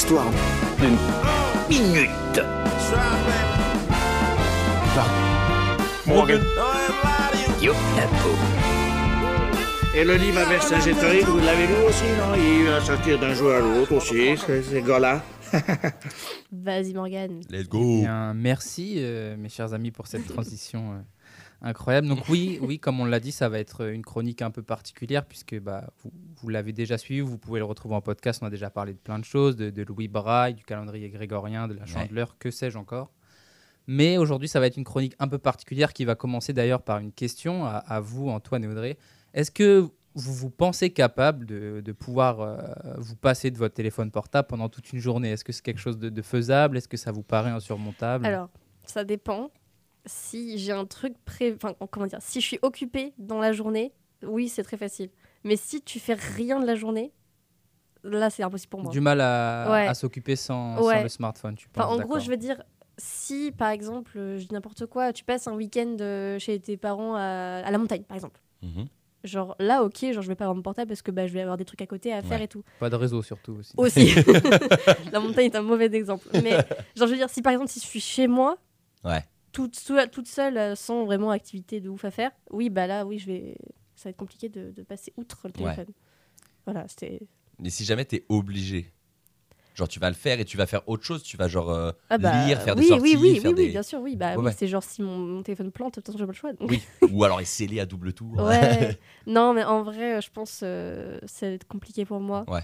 l'histoire d'une minute. Morgan. Et le livre à Vercingétorix, vous l'avez lu aussi, non? Il va sortir d'un jour à l'autre aussi, ces gars-là. Vas-y, Morgane. Let's go. Bien, merci, euh, mes chers amis, pour cette transition euh, incroyable. Donc oui, oui, comme on l'a dit, ça va être une chronique un peu particulière puisque bah, vous, vous l'avez déjà suivi, vous pouvez le retrouver en podcast. On a déjà parlé de plein de choses, de, de Louis Braille, du calendrier grégorien, de la chandeleur, que sais-je encore. Mais aujourd'hui, ça va être une chronique un peu particulière qui va commencer d'ailleurs par une question à, à vous, Antoine et Audrey. Est-ce que vous vous pensez capable de, de pouvoir euh, vous passer de votre téléphone portable pendant toute une journée? Est-ce que c'est quelque chose de, de faisable? Est-ce que ça vous paraît insurmontable? Alors, ça dépend. Si j'ai un truc pré... Enfin, comment dire Si je suis occupée dans la journée, oui, c'est très facile. Mais si tu fais rien de la journée, là, c'est impossible pour moi. Du mal à, s'occuper sans, sans Ouais. le smartphone, tu penses? Enfin, en gros, je veux dire, si par exemple, euh, je dis n'importe quoi, tu passes un week-end euh, chez tes parents à, à la montagne, par exemple. Mhm. Genre là, ok, genre je vais pas avoir mon portable parce que bah, je vais avoir des trucs à côté à faire Ouais. et tout. Pas de réseau surtout aussi. Aussi. la montagne est un mauvais exemple. Mais genre, je veux dire, si par exemple, si je suis chez moi, Ouais. toute, toute seule, euh, sans vraiment activité de ouf à faire, oui, bah là, oui, je vais. Ça va être compliqué de, de passer outre le Ouais. téléphone. Voilà, c'était. Mais si jamais t'es obligé, genre tu vas le faire et tu vas faire autre chose, tu vas genre euh, Ah bah, lire, faire oui, des sorties, oui, oui, faire oui, oui, des... bien sûr, oui. Bah, Ouais, oui, ouais. c'est genre si mon, mon téléphone plante, de toute façon, j'ai pas le choix. donc. Oui. Ou alors est scellé à double tour. Ouais. non, mais en vrai, euh, je pense euh, ça va être compliqué pour moi. Ouais.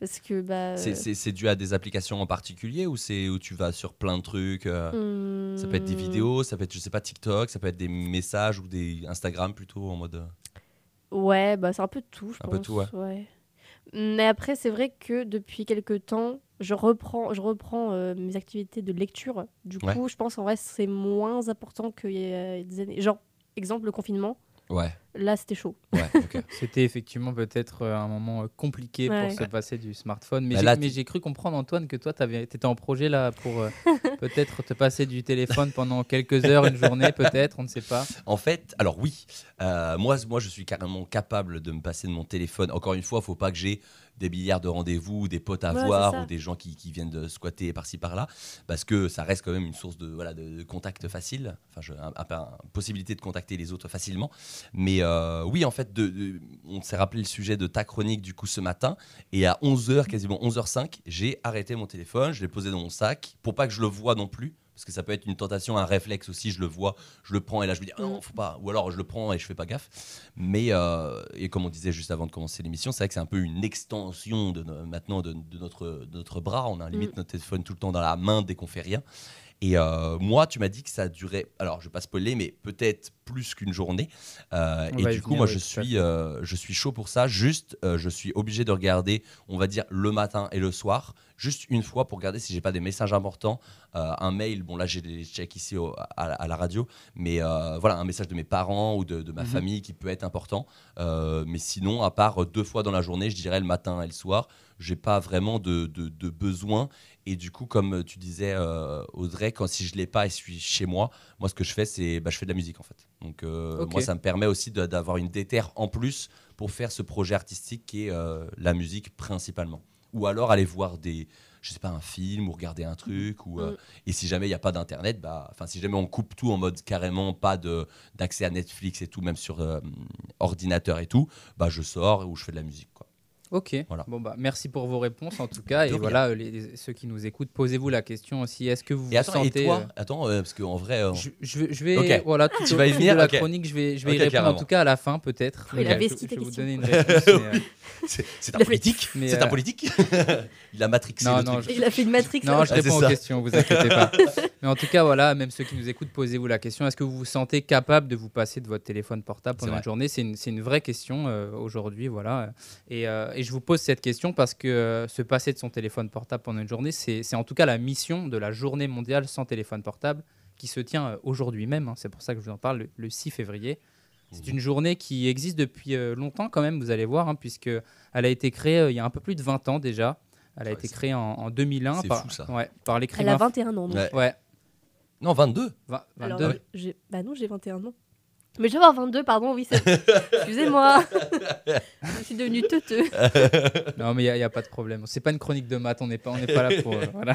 Parce que bah. C'est- C'est dû à des applications en particulier ou c'est où tu vas sur plein de trucs euh, hmm, Ça peut être des vidéos, ça peut être, je sais pas, TikTok, ça peut être des messages ou des Instagram plutôt en mode. euh, Ouais, bah c'est un peu de tout, je Un pense. peu de tout, ouais. ouais. Mais après, c'est vrai que depuis quelques temps, je reprends, je reprends euh, mes activités de lecture. Du Ouais. coup, je pense en vrai, c'est moins important qu'il y a des années. Genre, exemple, le confinement, Ouais, là, c'était chaud. ouais. C'était effectivement peut-être euh, un moment euh, compliqué Ouais. pour se passer du smartphone. Mais Bah j'ai- cru comprendre, Antoine, que toi, tu étais en projet là pour euh, peut-être te passer du téléphone pendant quelques heures, une journée, peut-être, on ne sait pas. En fait, alors oui, euh, moi, moi je suis carrément capable de me passer de mon téléphone. Encore une fois, il faut pas que j'ai des milliards de rendez-vous, des potes à Ouais, voir ou des gens qui, qui viennent de squatter par-ci par-là, parce que ça reste quand même une source de, voilà, de, de contact facile, enfin, je, un- un- un- possibilité de contacter les autres facilement. Mais euh, oui, en fait, de, de- on s'est rappelé le sujet de ta chronique du coup ce matin, et à 11h, quasiment 11h05, j'ai arrêté mon téléphone, je l'ai posé dans mon sac, pour pas que je le voie non plus. Parce que ça peut être une tentation, un réflexe aussi. Je le vois, je le prends et là je me dis ah non, faut pas. Ou alors je le prends et je fais pas gaffe. Mais euh, et comme on disait juste avant de commencer l'émission, c'est vrai que c'est un peu une extension de maintenant de, de notre de notre bras. On a limite notre téléphone tout le temps dans la main dès qu'on fait rien. Et euh, moi, tu m'as dit que ça durait. Alors, je vais pas spoiler, mais peut-être plus qu'une journée. Euh, et du coup, venir, moi, oui, je suis, euh, je suis chaud pour ça. Juste, euh, je suis obligé de regarder, on va dire, le matin et le soir, juste une fois pour regarder si j'ai pas des messages importants. Euh, un mail, bon, là, j'ai des checks ici au- à, à la radio, mais euh, voilà, un message de mes parents ou de, de ma Mhm. famille qui peut être important. Euh, mais sinon, à part deux fois dans la journée, je dirais le matin et le soir, j'ai pas vraiment de, de, de besoin. Et du coup, comme tu disais, Audrey, quand si je l'ai pas et je suis chez moi, moi, ce que je fais, c'est bah, je fais de la musique en fait. Donc, moi, ça me permet aussi d'avoir une déterre en plus pour faire ce projet artistique qui est euh, la musique principalement. Ou alors aller voir des, je sais pas, un film ou regarder un truc. Ou, euh, Mm. Et si jamais il n'y a pas d'internet, bah, enfin, si jamais on coupe tout en mode carrément pas de d'accès à Netflix et tout, même sur euh, ordinateur et tout, bah, je sors ou je fais de la musique. Quoi. Ok. Voilà. Bon bah merci pour vos réponses en tout cas. Et voilà, euh, les- les- ceux qui nous écoutent, posez-vous la question aussi. Est-ce que vous Et vous attends, et sentez toi euh, Attends, euh, parce qu'en vrai. euh, je, je vais, je vais- Ok. voilà, tout Tu vas y venir de la Ok. chronique, je vais, je vais Ok, y répondre en tout cas à la fin peut-être. Avait Je- je vais vous donner une réponse. mais, euh, c'est c'est un a fait- politique C'est un euh, politique Il a matrixé Non, le non, truc. Il a fait une Matrix. Non, je Ah, réponds aux questions, vous inquiétez pas. Mais en tout cas, voilà, même ceux qui nous écoutent, posez-vous la question est-ce que vous vous sentez capable de vous passer de votre téléphone portable pendant une journée? C'est une, c'est une vraie question euh, aujourd'hui, voilà. Et, euh, et je vous pose cette question parce que euh, se passer de son téléphone portable pendant une journée, c'est en tout cas la mission de la journée mondiale sans téléphone portable qui se tient euh, aujourd'hui même. hein. C'est pour ça que je vous en parle le, le 6 février. C'est Mhm. une journée qui existe depuis euh, longtemps quand même, vous allez voir, hein, puisque elle a été créée euh, il y a un peu plus de 20 ans déjà. Elle a Ouais, été créée en, en 2001 c'est par, fou, ça. Ouais, par Elle a l'écrivain 21 ans. donc. Ouais. Ouais. Non, 22. Va- Alors, 22. j'ai- bah non, j'ai 21 ans. Mais je vais avoir 22, pardon, oui. c'est- Excusez-moi. je suis devenue teuteux. Non, mais il n'y a, pas de problème. C'est pas une chronique de maths, on n'est pas, on n'est pas là pour. euh, voilà.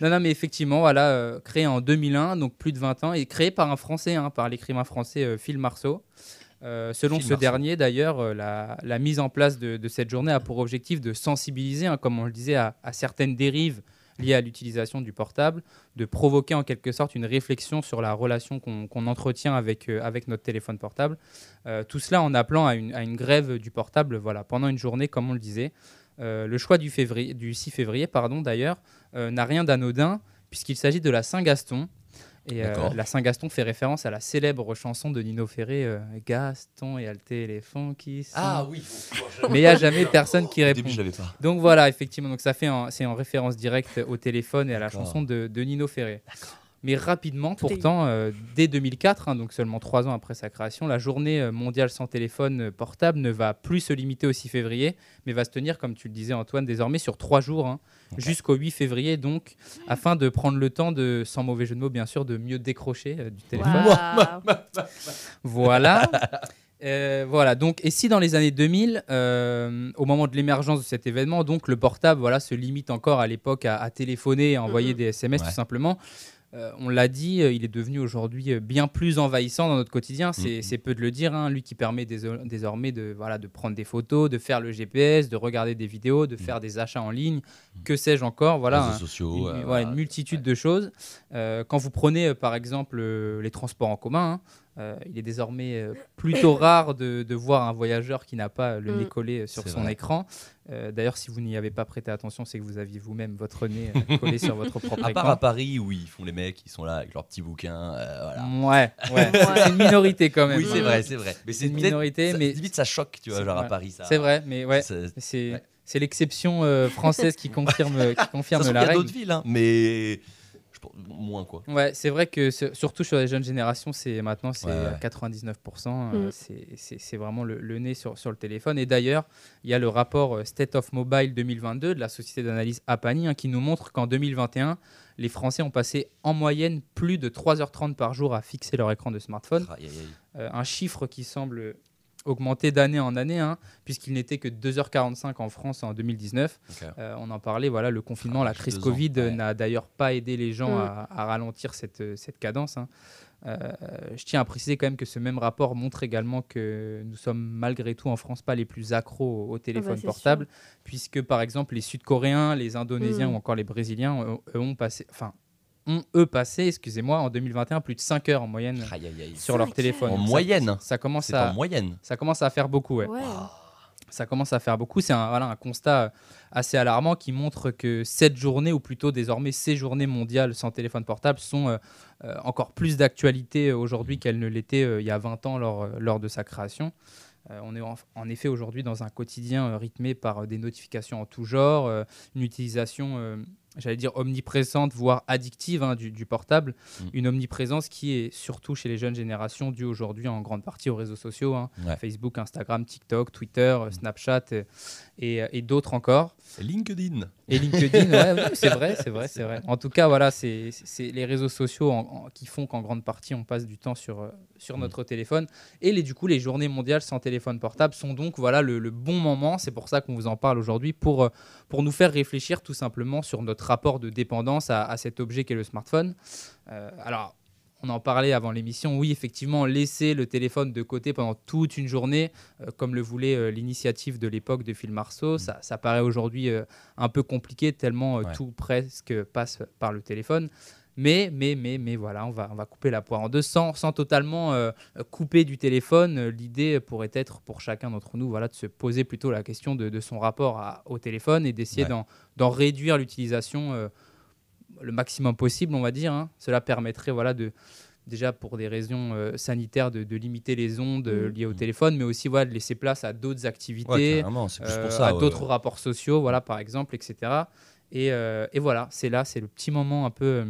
non, non, mais effectivement, voilà, euh, créé en 2001, donc plus de 20 ans, et créé par un Français, hein, par l'écrivain français euh, Phil Marceau. Euh, selon Phil ce Marceau. dernier, d'ailleurs, euh, la, la mise en place de, de cette journée a pour objectif de sensibiliser, hein, comme on le disait, à, à certaines dérives liées à l'utilisation du portable, de provoquer en quelque sorte une réflexion sur la relation qu'on entretient avec, euh, avec notre téléphone portable. Euh, tout cela en appelant à une, grève du portable voilà, pendant une journée, comme on le disait. Euh, le choix du, février, du 6 février, pardon, d'ailleurs, n'a rien d'anodin, puisqu'il s'agit de la Saint-Gaston. Et euh, la Saint-Gaston fait référence à la célèbre chanson de Nino Ferré, euh, Gaston et le téléphone qui. Ah oui. Mais il n'y a jamais personne qui Au répond. début, pas. Donc voilà, effectivement, donc ça fait en- c'est en référence directe au téléphone et à la chanson de, de Nino Ferré. Mais rapidement, pourtant, euh, dès 2004, hein, donc seulement trois ans après sa création, la journée euh, mondiale sans téléphone euh, portable ne va plus se limiter au 6 février, mais va se tenir, comme tu le disais Antoine, désormais sur trois jours, hein, jusqu'au 8 février, donc, afin de prendre le temps de, sans mauvais jeu de mots bien sûr, de mieux décrocher euh, du téléphone. Voilà. Euh, voilà, donc, et si dans les années 2000, euh, au moment de l'émergence de cet événement, donc le portable voilà, se limite encore à l'époque à, à téléphoner et à envoyer Mhm. des SMS Ouais. tout simplement, euh, on l'a dit, euh, il est devenu aujourd'hui euh, bien plus envahissant dans notre quotidien, c'est Mhm. c'est peu de le dire, hein, lui qui permet déso- désormais de, voilà, de prendre des photos, de faire le GPS, de regarder des vidéos, de faire des achats en ligne, que sais-je encore, voilà. Un- sociaux. une, euh, ouais, voilà. une multitude de choses. Euh, quand vous prenez par exemple les transports en commun, hein, euh, il est désormais euh, plutôt rare de, de voir un voyageur qui n'a pas le Mm. nez collé euh, sur son vrai. écran. Euh, D'ailleurs, si vous n'y avez pas prêté attention, c'est que vous aviez vous-même votre nez collé sur votre propre À part écran. à Paris où ils font les mecs, ils sont là avec leurs petits bouquins. voilà. Ouais, ouais. c'est une minorité quand même. Oui, c'est Mm. vrai, c'est vrai. Mais C'est une minorité, ça- mais limite ça choque, tu vois, genre à. Paris. ça- c'est vrai, mais ouais. C'est l'exception française qui confirme, qui confirme la il y a règle. d'autres villes, hein, mais moins quoi. Ouais, c'est vrai que surtout sur les jeunes générations, c'est maintenant c'est Ouais, ouais. à 99%, euh, Mm. c'est- vraiment le, le nez sur, sur le téléphone. Et d'ailleurs, il y a le rapport euh, State of Mobile 2022 de la société d'analyse Apani hein, qui nous montre qu'en 2021, les Français ont passé en moyenne plus de 3h30 par jour à fixer leur écran de smartphone. Euh, un chiffre qui semble augmenter d'année en année, hein, puisqu'il n'était que 2h45 en France en 2019. Ok. Euh, on en parlait, voilà, le confinement, Ah, la crise Covid euh, ouais. n'a d'ailleurs pas aidé les gens Mm. à, à ralentir cette, euh, cette cadence. hein. Euh, je tiens à préciser quand même que ce même rapport montre également que nous sommes malgré tout en France pas les plus accros au, au téléphone Ah bah, c'est portable, puisque par exemple les Sud-Coréens, les Indonésiens Mm. ou encore les Brésiliens eux, ont passé, enfin, ont eux passé, excusez-moi, en 2021 plus de 5 heures en moyenne Aïe, aïe, aïe. sur leur téléphone. En Donc moyenne. ça commence à en moyenne. ça commence à faire beaucoup. ouais Ouais. ça commence à faire beaucoup. C'est un, voilà, un constat assez alarmant qui montre que cette journée, ou plutôt désormais ces journées mondiales sans téléphone portable, sont euh, euh, encore plus d'actualité aujourd'hui qu'elles ne l'étaient euh, il y a 20 ans lors, lors de sa création. Euh, on est en, en effet aujourd'hui dans un quotidien euh, rythmé par euh, des notifications en tout genre, euh, une utilisation, euh, j'allais dire, omniprésente, voire addictive hein, du, du portable. Mm. Une omniprésence qui est surtout chez les jeunes générations due aujourd'hui en grande partie aux réseaux sociaux. hein. Ouais. Facebook, Instagram, TikTok, Twitter, euh, Snapchat euh, et, et d'autres encore. LinkedIn. Et LinkedIn, ouais, c'est vrai, c'est vrai, c'est vrai. En tout cas, voilà, c'est les réseaux sociaux en- en- qui font qu'en grande partie on passe du temps sur, euh, sur Mm. notre téléphone. Et les, du coup, les journées mondiales sans téléphone portable sont donc voilà le, le bon moment. C'est pour ça qu'on vous en parle aujourd'hui pour, euh, pour nous faire réfléchir tout simplement sur notre rapport de dépendance à, à cet objet qu'est le smartphone. Euh, alors, on en parlait avant l'émission. Oui, effectivement, laisser le téléphone de côté pendant toute une journée, euh, comme le voulait euh, l'initiative de l'époque de Phil Marceau, ça, ça paraît aujourd'hui euh, un peu compliqué tellement Ouais. tout presque passe par le téléphone. Mais, mais, mais, mais voilà, on va, on va couper la poire en deux sans, sans totalement couper du téléphone. L'idée pourrait être pour chacun d'entre nous voilà, de se poser plutôt la question de, de son rapport à- au téléphone et d'essayer Ouais. d'en- réduire l'utilisation le maximum possible, on va dire. hein. Cela permettrait voilà, de, déjà pour des raisons euh, sanitaires de, de limiter les ondes euh, Mhm. liées au téléphone, mais aussi voilà, de laisser place à d'autres activités Ouais, euh, pour ça. à ouais, d'autres ouais. rapports sociaux, voilà, par exemple, etc. Et, et voilà, c'est là, c'est le petit moment un peu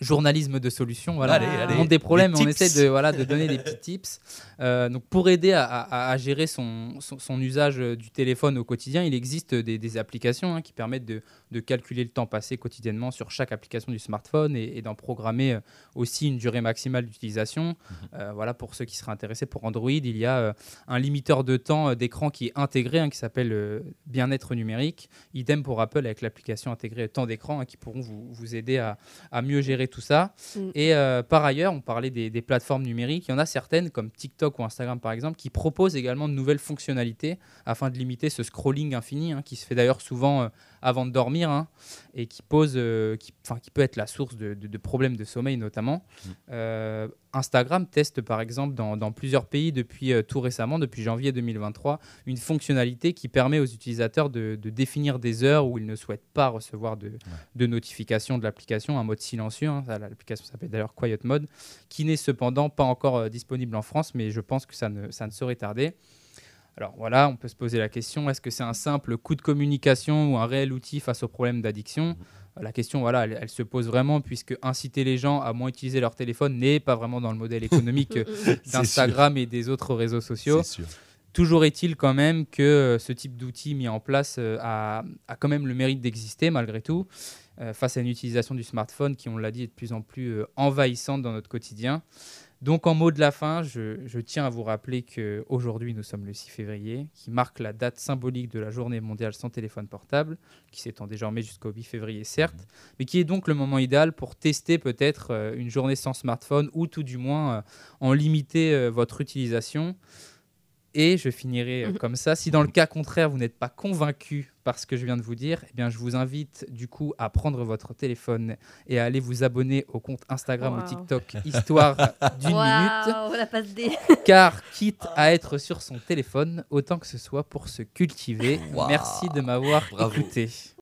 journalisme de solutions. Voilà. Allez, on montre des problèmes, on tips. essaie de, voilà, de donner des petits tips. Euh, donc pour aider à, à- à gérer son, son, son usage euh, du téléphone au quotidien, il existe des, des applications hein, qui permettent de, de calculer le temps passé quotidiennement sur chaque application du smartphone et, et d'en programmer euh, aussi une durée maximale d'utilisation. Euh, voilà, pour ceux qui seraient intéressés, pour Android, il y a euh, un limiteur de temps d'écran qui est intégré, hein, qui s'appelle euh, Bien-être numérique. Idem pour Apple avec l'application intégrée temps d'écran, hein, qui pourront vous, vous aider à, à mieux gérer tout ça. Mm. Et euh, par ailleurs, on parlait des, des plateformes numériques. Il y en a certaines, comme TikTok ou Instagram par exemple, qui proposent également de nouvelles fonctionnalités afin de limiter ce scrolling infini, hein, qui se fait d'ailleurs souvent euh, avant de dormir hein, et qui pose, euh, qui, peut être la source de, de- de problèmes de sommeil notamment. Euh, Instagram teste par exemple dans, dans plusieurs pays depuis euh, tout récemment, depuis janvier 2023, une fonctionnalité qui permet aux utilisateurs de, de définir des heures où ils ne souhaitent pas recevoir de, de notifications de l'application, un mode silencieux. hein, l'application s'appelle d'ailleurs Quiet Mode, qui n'est cependant pas encore disponible en France, mais je pense que ça ne, ça ne saurait tarder. Alors voilà, on peut se poser la question est-ce que c'est un simple coup de communication ou un réel outil face aux problèmes d'addiction La question, voilà, elle, elle se pose vraiment puisque inciter les gens à moins utiliser leur téléphone n'est pas vraiment dans le modèle économique euh, d'Instagram et des autres réseaux sociaux. Toujours est-il quand même que euh, ce type d'outil mis en place euh, a, a quand même le mérite d'exister malgré tout, euh, face à une utilisation du smartphone qui, on l'a dit, est de plus en plus euh, envahissante dans notre quotidien. Donc en mot de la fin, je, je tiens à vous rappeler qu'aujourd'hui nous sommes le 6 février, qui marque la date symbolique de la journée mondiale sans téléphone portable, qui s'étend désormais jusqu'au 8 février certes, mais qui est donc le moment idéal pour tester peut-être euh, une journée sans smartphone ou tout du moins euh, en limiter euh, votre utilisation. Et je finirai euh, Mhm. comme ça. Si dans le cas contraire, vous n'êtes pas convaincu par ce que je viens de vous dire, eh bien, je vous invite du coup à prendre votre téléphone et à aller vous abonner au compte Instagram ou. TikTok Histoire d'une minute. Car quitte à être sur son téléphone, autant que ce soit pour se cultiver. Wow. Merci de m'avoir écouté.